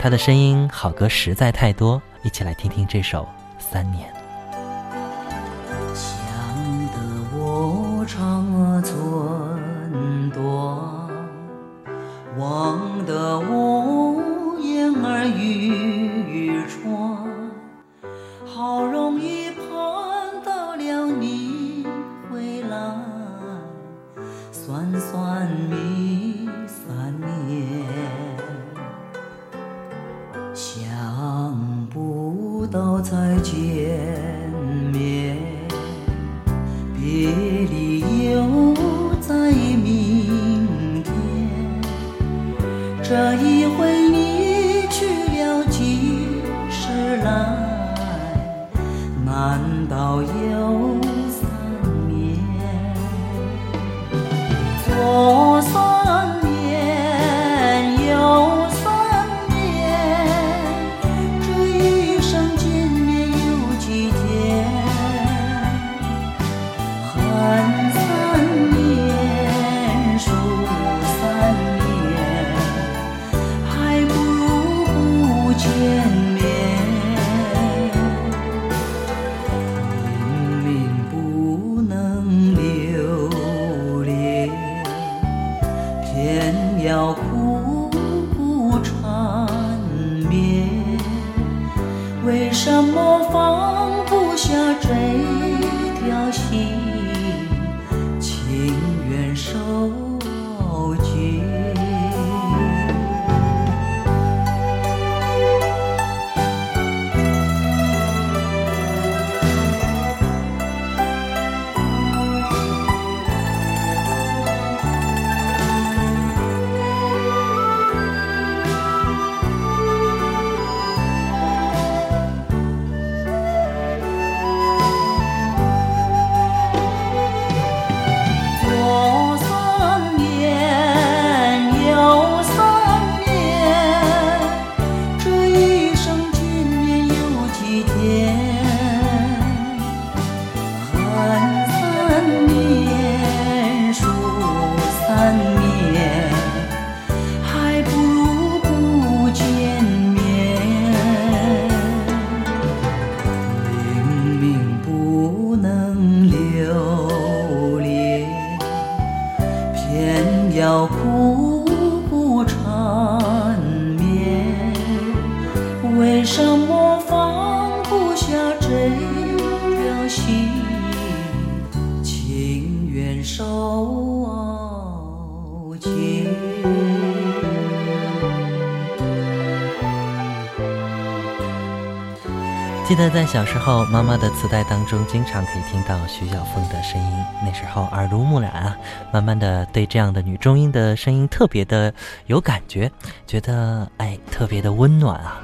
他的声音好歌实在太多，一起来听听这首《三年》。想得我长寸断，望得我眼儿欲穿，好容想不到再见面，别离又在明天。这一回你去了几时来？难道又天要苦苦缠绵。为什么放不下这条心，要苦苦缠绵。为什么放不下这条心，情愿受记得在小时候，妈妈的磁带当中，经常可以听到徐小凤的声音。那时候耳濡目染啊，慢慢的对这样的女中音的声音特别的有感觉，觉得哎特别的温暖啊。